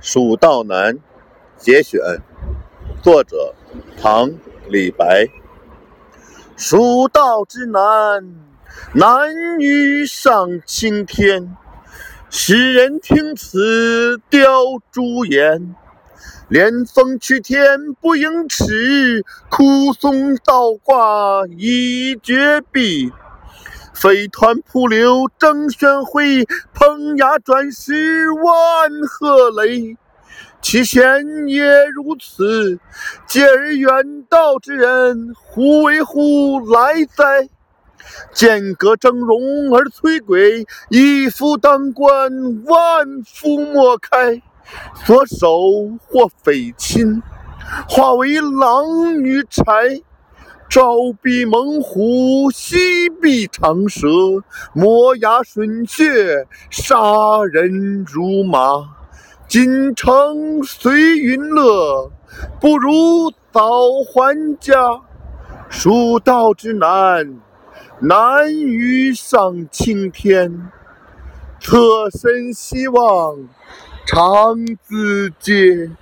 蜀道难节选，作者唐·李白。蜀道之难，难于上青天。使人听此凋朱颜，连峰去天不盈尺，枯松倒挂一绝壁。飞湍扑流争喧哗，碰崖转石万壑雷。其贤也如此，嗟而远道之人，胡为乎来哉？剑阁峥嵘而崔嵬，一夫当关，万夫莫开。所守或匪亲，化为狼与豺。朝避猛虎，夕避长蛇，磨牙吮血，杀人如麻。锦城虽云乐，不如早还家。蜀道之难，难于上青天。侧身西望，长自嗟。